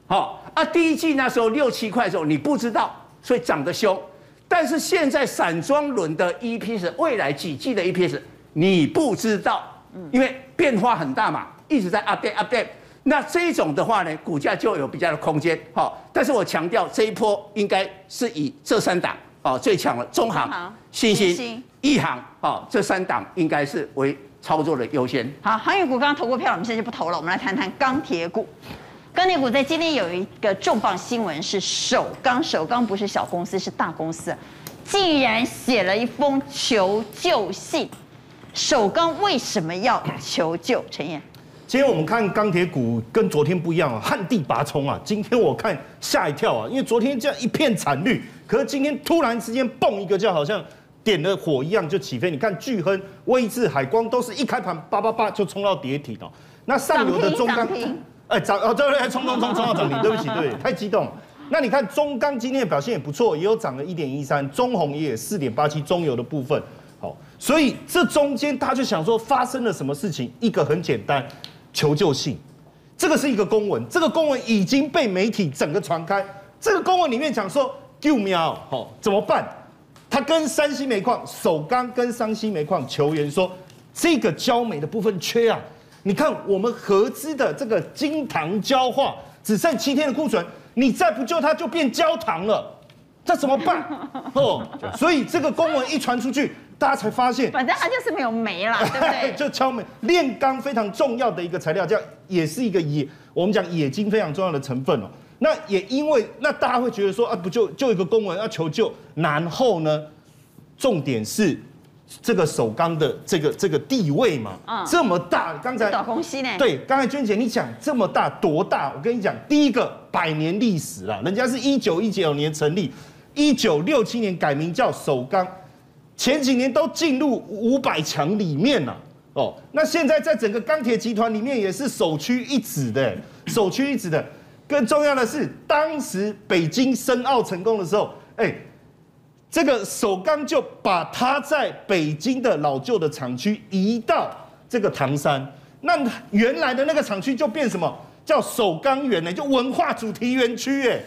好啊，第一季那时候六七块的时候你不知道，所以涨得凶。但是现在散装轮的 EPS，未来几季的 EPS，你不知道，因为变化很大嘛，一直在 update update。那这一种的话呢，股价就有比较的空间。好，但是我强调这一波应该是以这三档哦最强的中航、新兴、一航哦这三档应该是为操作的优先。好，航运股刚刚投过票，我们现在就不投了，我们来谈谈钢铁股。钢铁股在今天有一个重磅新闻，是首钢。首钢不是小公司，是大公司，竟然写了一封求救信。首钢为什么要求救？陈燕，今天我们看钢铁股跟昨天不一样啊，旱地拔葱啊。今天我看吓一跳啊，因为昨天这样一片惨绿，可是今天突然之间蹦一个，就好像点了火一样就起飞。你看巨亨、威智、海光都是一开盘叭叭叭就冲到跌停哦。那上游的中钢。哎，涨哦，对对，冲冲冲冲到涨停，对不起，对，太激动。那你看中钢今天的表现也不错，也有涨了一点一三，中红也有四点八七，中油的部分，好，所以这中间他就想说发生了什么事情？一个很简单，求救信，这个是一个公文，这个公文已经被媒体整个传开。这个公文里面讲说，救喵，好，怎么办？他跟山西煤矿，首钢跟山西煤矿求援说，这个焦煤的部分缺啊。你看，我们合资的这个金糖焦化只剩七天的库存，你再不救它，就变焦糖了，这怎么办？哦，所以这个公文一传出去，大家才发现，反正它就是没有煤了，对不对？就敲煤炼钢非常重要的一个材料，叫也是一个冶，我们讲冶金非常重要的成分哦。那也因为那大家会觉得说啊，不就就一个公文要求救，然后呢，重点是。这个首钢的这个这个地位嘛，嗯，这么大，刚才对，刚才娟姐你讲这么大多大？我跟你讲，第一个百年历史了，人家是一九一九年成立，一九六七年改名叫首钢，前几年都进入五百强里面了，哦，那现在在整个钢铁集团里面也是首屈一指的，首屈一指的。更重要的是，当时北京申奥成功的时候，哎。这个首钢就把它在北京的老旧的厂区移到这个唐山，那原来的那个厂区就变什么叫首钢园呢？就文化主题园区哎，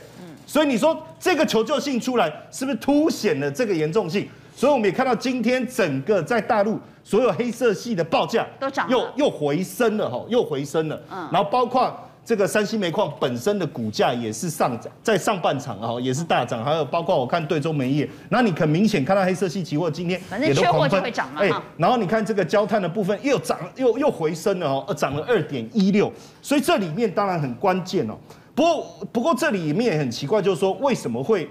所以你说这个求救信出来，是不是凸显了这个严重性？所以我们也看到今天整个在大陆所有黑色系的报价都涨，又又回升了哈，又回升了，嗯，然后包括。这个山西煤矿本身的股价也是上涨，在上半场啊，也是大涨，还有包括我看对中煤业，那你很明显看到黑色系期货今天也都狂奔，哎，然后你看这个焦炭的部分又涨，又又回升了哦，涨了二点一六，所以这里面当然很关键哦。不过不过这里面也很奇怪，就是说为什么会，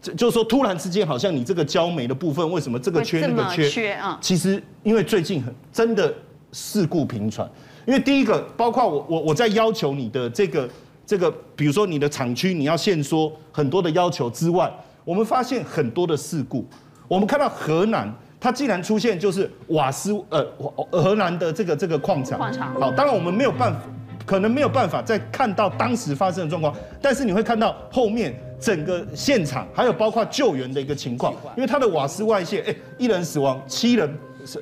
就是说突然之间好像你这个焦煤的部分为什么这个缺那个缺啊？其实因为最近很真的事故频传。因为第一个，包括我我我在要求你的这个这个，比如说你的厂区你要限缩很多的要求之外，我们发现很多的事故。我们看到河南，它既然出现就是瓦斯呃，河南的这个这个矿场，矿场好，当然我们没有办法，可能没有办法再看到当时发生的状况，但是你会看到后面整个现场还有包括救援的一个情况，因为它的瓦斯外泄，哎，一人死亡，七人。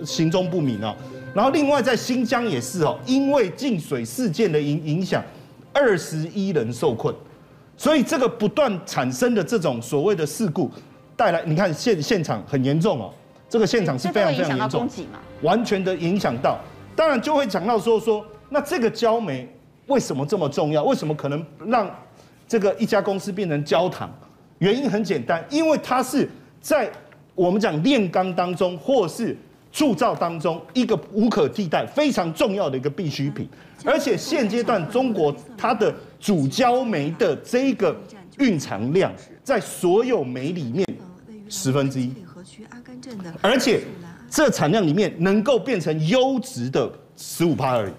行踪不明啊。然后另外在新疆也是哦，因为净水事件的影影响，二十一人受困，所以这个不断产生的这种所谓的事故，带来你看现现场很严重哦，这个现场是非常非常严重，完全的影响到，当然就会讲到说说，那这个焦煤为什么这么重要？为什么可能让这个一家公司变成焦糖？原因很简单，因为它是在我们讲炼钢当中，或是铸造当中一个无可替代、非常重要的一个必需品。而且现阶段中国它的主焦煤的这个蕴藏量，在所有煤里面十分之一，而且这产量里面能够变成优质的十五趴而已，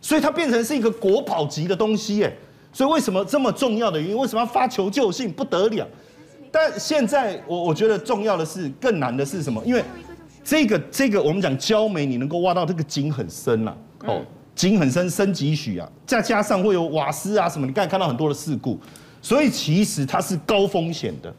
所以它变成是一个国宝级的东西，耶，所以为什么这么重要的原因？为什么要发求救信？不得了！但现在我我觉得重要的是更难的是什么？因为这个这个我们讲焦煤，你能够挖到这个井很深呐，哦，井很深，深几许啊，再加上会有瓦斯啊什么，你刚才看到很多的事故，所以其实它是高风险的。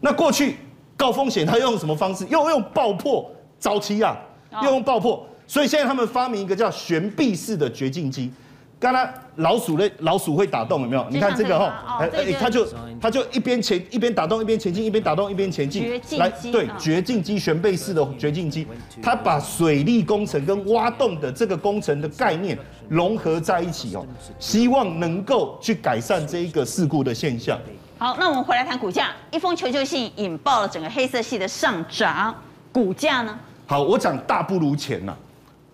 那过去高风险，它用什么方式？又用爆破，早期啊，又用爆破，所以现在他们发明一个叫悬臂式的掘进机。刚才老鼠类老鼠会打洞有没有？你看这个哈，哎哎，它就它就一边前一边打洞一边前进，一边打洞一边前进。来，对，掘进机悬臂式的掘进机，它把水利工程跟挖洞的这个工程的概念融合在一起哦，希望能够去改善这一个事故的现象。好，那我们回来谈股价，一封求救信引爆了整个黑色系的上涨，股价呢？好，我讲大不如前呐。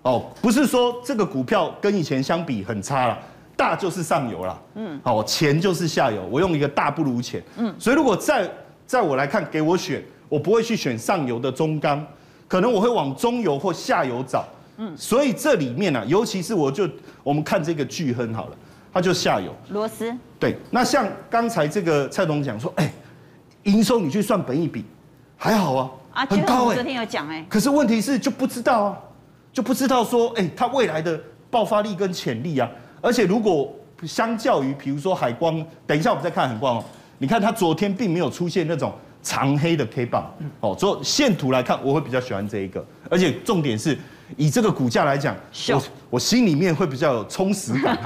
哦，不是说这个股票跟以前相比很差了，大就是上游了，嗯，哦，钱就是下游，我用一个大不如前，嗯，所以如果在在我来看，给我选，我不会去选上游的中钢，可能我会往中游或下游找，嗯，所以这里面呢、啊，尤其是我就我们看这个巨亨好了，它就下游，螺丝，对，那像刚才这个蔡总讲说，哎，营收你去算本益比，还好啊，啊，很高哎、欸，昨天有讲哎，可是问题是就不知道啊。就不知道说，哎、欸，它未来的爆发力跟潜力啊，而且如果相较于，比如说海光，等一下我们再看海光哦，你看它昨天并没有出现那种长黑的 K 棒，哦，所以线图来看，我会比较喜欢这一个，而且重点是以这个股价来讲，我我心里面会比较有充实感，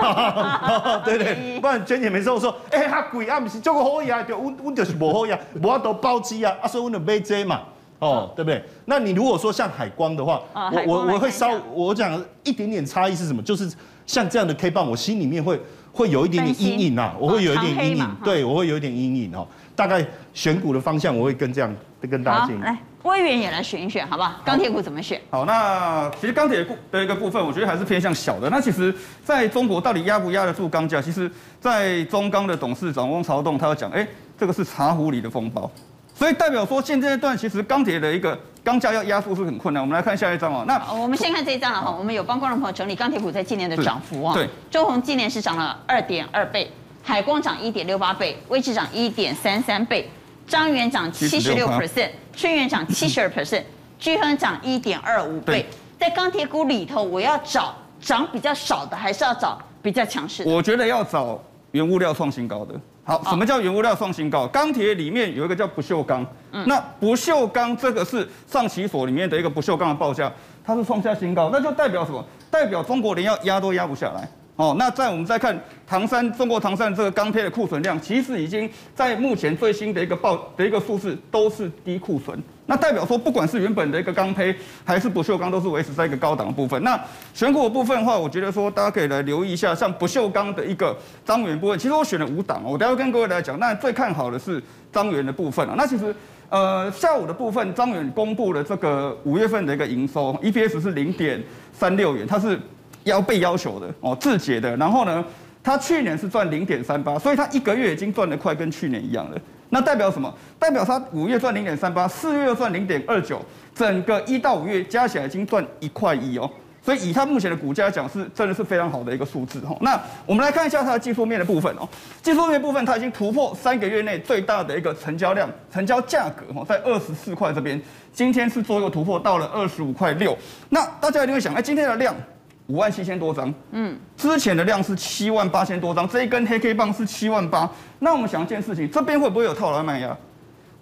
对对，不然娟姐每次都说，哎、欸，它贵啊，不是这个好呀，就我我就是不好呀，我要都包机啊，啊，所以我就买这嘛。哦，对不对？那你如果说像海光的话，哦、我我我会稍我讲一点点差异是什么？就是像这样的 K 棒，我心里面会会有一点点阴影啊，我会有一点阴影，对我会有一点阴影哦。大概选股的方向，我会跟这样跟大家建议。来，威远也来选一选，好不好？钢铁股怎么选？好，那其实钢铁股的一个部分，我觉得还是偏向小的。那其实在中国到底压不压得住钢价？其实，在中钢的董事长翁朝栋他要讲，哎，这个是茶壶里的风暴。所以代表说，现阶段其实钢铁的一个钢价要压缩是很困难。我们来看下一张哦。那我们先看这一张了哈。我们有帮观众朋友整理钢铁股在今年的涨幅啊。对。中鸿今年是涨了二点二倍，海光涨一点六八倍，威致涨一点三三倍，张元涨七十六 percent，春元涨七十二 percent，巨亨涨一点二五倍。在钢铁股里头，我要找涨比较少的，还是要找比较强势的？我觉得要找原物料创新高的。好，什么叫原物料创新高？钢铁里面有一个叫不锈钢，那不锈钢这个是上期所里面的一个不锈钢的报价，它是创下新高，那就代表什么？代表中国连要压都压不下来。哦，那在我们再看唐山中国唐山这个钢坯的库存量，其实已经在目前最新的一个报的一个数字都是低库存。那代表说，不管是原本的一个钢坯，还是不锈钢，都是维持在一个高档的部分。那选股的部分的话，我觉得说大家可以来留意一下，像不锈钢的一个彰源部分。其实我选了五档，我待会跟各位来讲。那最看好的是彰源的部分啊。那其实呃下午的部分，彰源公布了这个五月份的一个营收，EPS 是零点三六元，它是要被要求的哦，自结的。然后呢，他去年是赚零点三八，所以他一个月已经赚得快跟去年一样了。那代表什么？代表他五月赚零点三八，四月又赚零点二九，整个一到五月加起来已经赚一块一哦。所以以它目前的股价讲，是真的是非常好的一个数字哦。那我们来看一下它的技术面的部分哦。技术面部分，它已经突破三个月内最大的一个成交量、成交价格哦，在二十四块这边，今天是做一个突破到了二十五块六。那大家一定会想，哎，今天的量。五万七千多张，嗯，之前的量是七万八千多张，这一根黑 K 棒是七万八。那我们想一件事情，这边会不会有套牢卖压？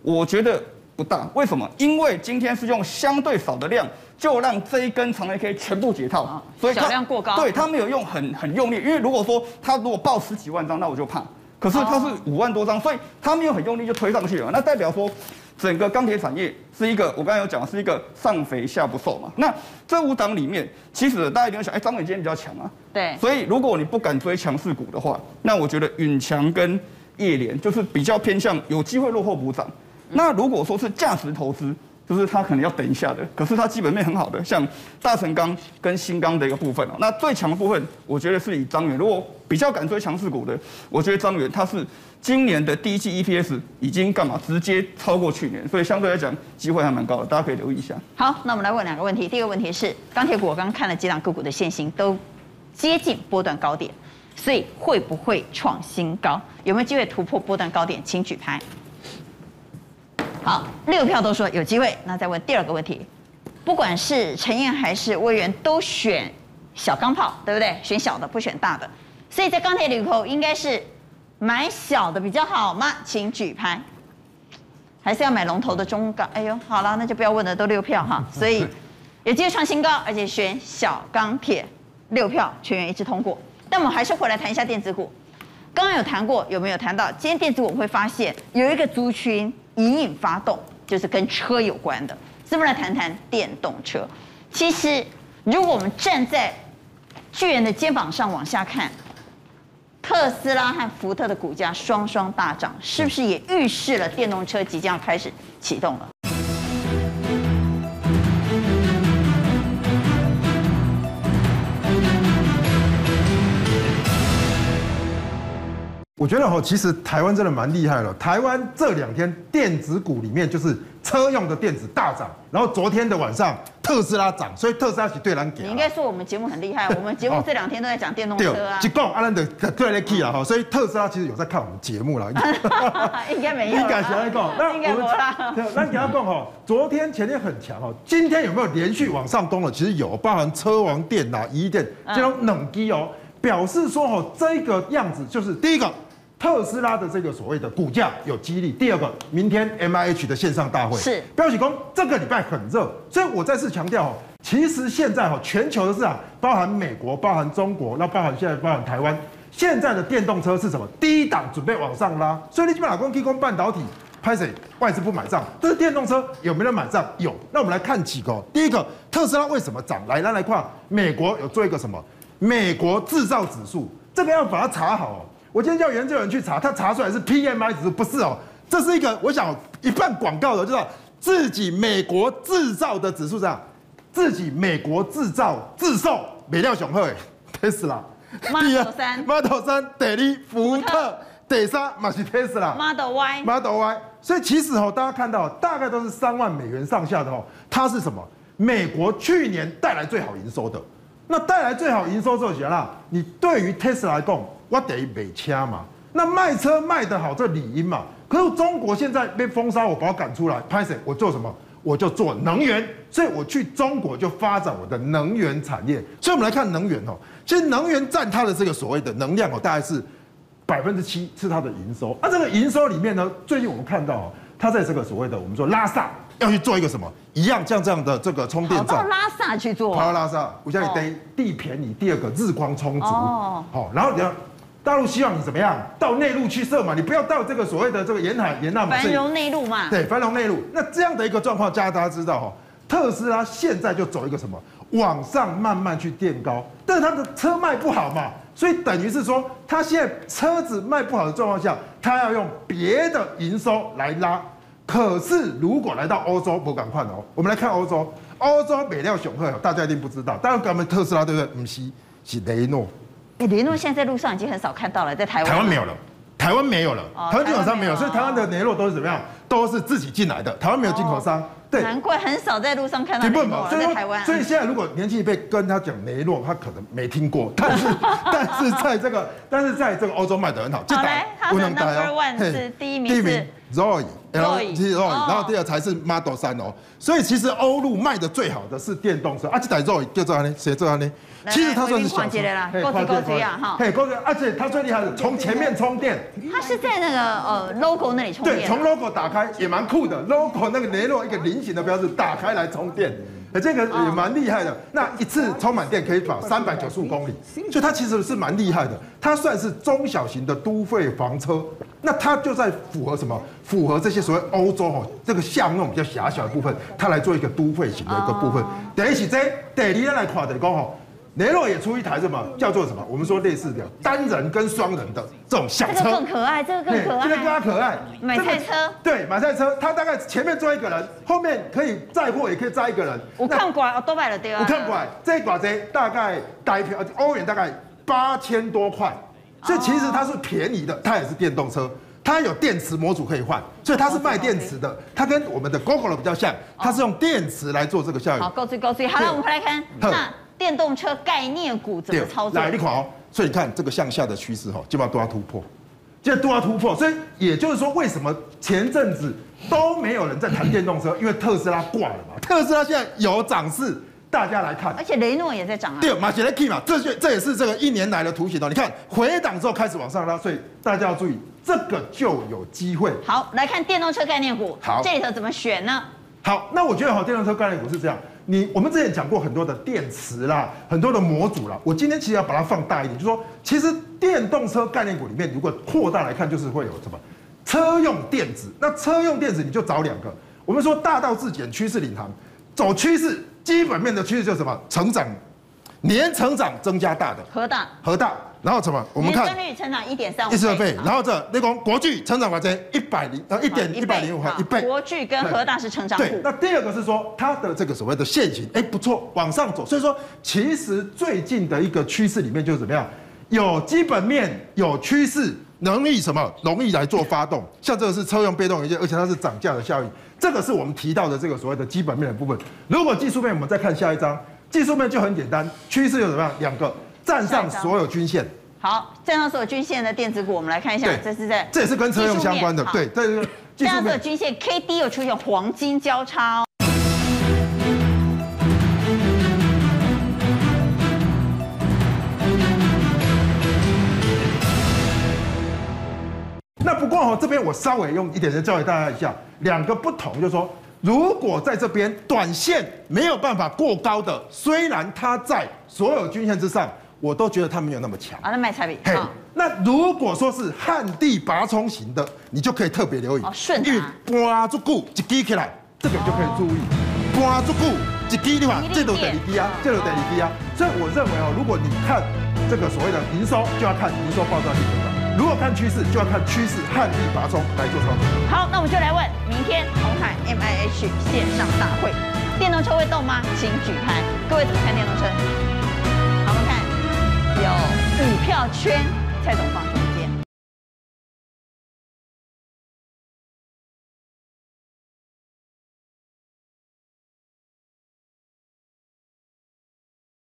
我觉得不大。为什么？因为今天是用相对少的量就让这一根长黑 K 全部解套，所以小量过高，对，他没有用很很用力，因为如果说他如果爆十几万张，那我就怕。可是它是五万多张，所以他没有很用力就推上去了，那代表说整个钢铁产业是一个我刚才有讲是一个上肥下不瘦嘛。那这五档里面，其实大家一定要想，哎，张伟今天比较强啊，对，所以如果你不敢追强势股的话，那我觉得允强跟叶联就是比较偏向有机会落后补涨。那如果说是价值投资。就是它可能要等一下的，可是它基本面很好的，像大成钢跟新钢的一个部分哦。那最强的部分，我觉得是以张元。如果比较敢追强势股的，我觉得张元它是今年的第一季 EPS 已经干嘛直接超过去年，所以相对来讲机会还蛮高的，大家可以留意一下。好，那我们来问两个问题。第一个问题是钢铁股，我刚刚看了几档个股的线型都接近波段高点，所以会不会创新高？有没有机会突破波段高点？请举牌。好，六票都说有机会。那再问第二个问题，不管是陈燕还是魏源，都选小钢炮，对不对？选小的，不选大的。所以在钢铁里头，应该是买小的比较好吗？请举牌。还是要买龙头的中钢？哎呦，好了，那就不要问了，都六票哈。所以有机会创新高，而且选小钢铁，六票全员一致通过。但我们还是回来谈一下电子股。刚刚有谈过，有没有谈到？今天电子股我们会发现有一个族群。隐隐发动，就是跟车有关的。是不来谈谈电动车？其实，如果我们站在巨人的肩膀上往下看，特斯拉和福特的股价双双大涨，是不是也预示了电动车即将开始启动了？我觉得哈，其实台湾真的蛮厉害了。台湾这两天电子股里面就是车用的电子大涨，然后昨天的晚上特斯拉涨，所以特斯拉是对人给。你应该说我们节目很厉害，我们节目这两天都在讲电动车啊。就讲阿兰的对来 key 啊哈，所以特斯拉其实有在看我们节目了。应该没有。应该是在讲，那我们那你要讲哈，昨天前天很强哦，今天有没有连续往上攻了？其实有，包含车王电啊、移电这种冷机哦，表示说哦，这个样子就是第一个。特斯拉的这个所谓的股价有激励。第二个，明天 M I H 的线上大会是标喜工，这个礼拜很热，所以我再次强调哦，其实现在哦全球的市场，包含美国，包含中国，那包含现在包含台湾，现在的电动车是什么？第一档准备往上拉，所以你基本老公提供半导体，拍谁外资不买账，但是电动车有没有人买账？有。那我们来看几个，第一个特斯拉为什么涨？来，来来看，美国有做一个什么？美国制造指数，这个要把它查好哦。我今天叫研究员去查，他查出来是 PMI 指数，不是哦，这是一个我想一半广告的，就是自己美国制造的指数这样，自己美国制造自售，美料雄厚，Tesla，Model 三，Model 三，第二福特，第三马是特斯拉，Model Y，Model Y，所以其实哦，大家看到大概都是三万美元上下的哦，它是什么？美国去年带来最好营收的，那带来最好营收之后，怎样？你对于特斯拉来讲。我得买车嘛，那卖车卖得好，这理应嘛。可是中国现在被封杀，我把我赶出来，拍谁？我做什么？我就做能源，所以我去中国就发展我的能源产业。所以我们来看能源哦，其实能源占它的这个所谓的能量哦，大概是百分之七是它的营收。啊，这个营收里面呢，最近我们看到哦，它在这个所谓的我们说拉萨要去做一个什么一样像这样的这个充电站，跑到拉萨去做，跑到拉萨，我叫你第一地便宜，第二个日光充足，哦，好，然后你要。大陆希望你怎么样？到内陆去设嘛，你不要到这个所谓的这个沿海沿岸嘛。繁荣内陆嘛。对，繁荣内陆。那这样的一个状况，大家知道哈，特斯拉现在就走一个什么，往上慢慢去垫高，但是它的车卖不好嘛，所以等于是说，它现在车子卖不好的状况下，它要用别的营收来拉。可是如果来到欧洲，不赶快哦，我们来看欧洲，欧洲美料雄厚，大家一定不知道，但是咱们特斯拉对不对？不是，是雷诺。哎，雷诺现在在路上已经很少看到了，在台湾。台湾没有了，台湾没有了，台湾基本上没有，所以台湾的雷诺都是怎么样？都是自己进来的，台湾没有进口商。对，难怪很少在路上看到雷诺在台湾。所以现在如果年轻一辈跟他讲雷诺，他可能没听过，但是 但是在这个但是在这个欧洲卖的很好。好嘞，他的 Number One 是第一名是 Zoe。LG，然后第二才是 Model 3哦，所以其实欧陆卖的最好的是电动车，啊，这台 Zoe 就这样呢，谁这样呢？其实它算是小车，啦，够级够级啊，哈，嘿，够级，而且它最厉害的，从前面充电，它是在那个呃 logo 那里充电，对，从 logo 打开也蛮酷的，logo 那个雷诺一个菱形的标志，打开来充电，这个也蛮厉害的。那一次充满电可以跑三百九十五公里，所以它其实是蛮厉害的。它算是中小型的都会房车，那它就在符合什么？符合这些所谓欧洲哈这个巷弄比较狭小的部分，它来做一个都会型的一个部分。等一是这第二来看的讲吼。雷诺也出一台什么叫做什么？我们说类似的单人跟双人的这种小车，这个更可爱，这个更可爱，这个更加可爱。买菜车，对，买菜车，它大概前面坐一个人，后面可以载货，也可以载一个人。我看过，我都买了对啊。我看过，这一寡车大概代票欧元大概八千多块，所以其实它是便宜的，它也是电动车，它有电池模组可以换，所以它是卖电池的。它跟我们的 Gogoro 比较像，它是用电池来做这个效应。好，够追够追，好了，我们回来看那。电动车概念股怎么操作？来，你看哦，所以你看这个向下的趋势哈，基本上都要突破，现在都要突破。所以也就是说，为什么前阵子都没有人在谈电动车？因为特斯拉挂了嘛。特斯拉现在有涨势，大家来看。而且雷诺也在涨啊。对，马杰雷 key 嘛，这就这也是这个一年来的图形哦。你看回档之后开始往上拉，所以大家要注意，这个就有机会。好，来看电动车概念股。好，这里头怎么选呢？好，那我觉得好，电动车概念股是这样。你我们之前讲过很多的电池啦，很多的模组啦。我今天其实要把它放大一点，就是说，其实电动车概念股里面，如果扩大来看，就是会有什么车用电子。那车用电子你就找两个，我们说大道至简，趋势领航，走趋势，基本面的趋势就是什么？成长，年成长增加大的，核大，核大。然后什么？我们看年增率成长一点三五，一十二倍。然后这那个国巨成长百分之一百零呃一点一百零五哈一倍。国巨跟和大是成长。对。那第二个是说它的这个所谓的线型，哎不错，往上走。所以说其实最近的一个趋势里面就是怎么样？有基本面，有趋势，容易什么？容易来做发动。像这个是车用被动元件，而且它是涨价的效应。这个是我们提到的这个所谓的基本面的部分。如果技术面，我们再看下一张，技术面就很简单，趋势又怎么样？两个。站上所有均线，好，站上所有均线的电子股，我们来看一下，这是在，这也是跟车用相关的，对，这是站上所有均线，K D 又出现黄金交叉哦。那不过哦，这边我稍微用一点点教给大家一下，两个不同，就是说，如果在这边短线没有办法过高的，虽然它在所有均线之上。我都觉得他没有那么强。啊，那卖菜比。嘿，那如果说是旱地拔葱型的，你就可以特别留意。哦，顺因为搬足久一滴起来，这个就可以注意。拔足久一滴的话，这都得离低啊，这都得离低啊。所以我认为哦，如果你看这个所谓的营收，就要看营收爆炸率怎么样；如果看趋势，就要看趋势旱地拔葱来做操作。好，那我们就来问：明天红海 M I H 线上大会，电动车会动吗？请举牌。各位怎么看电动车？有股票圈，这种方式。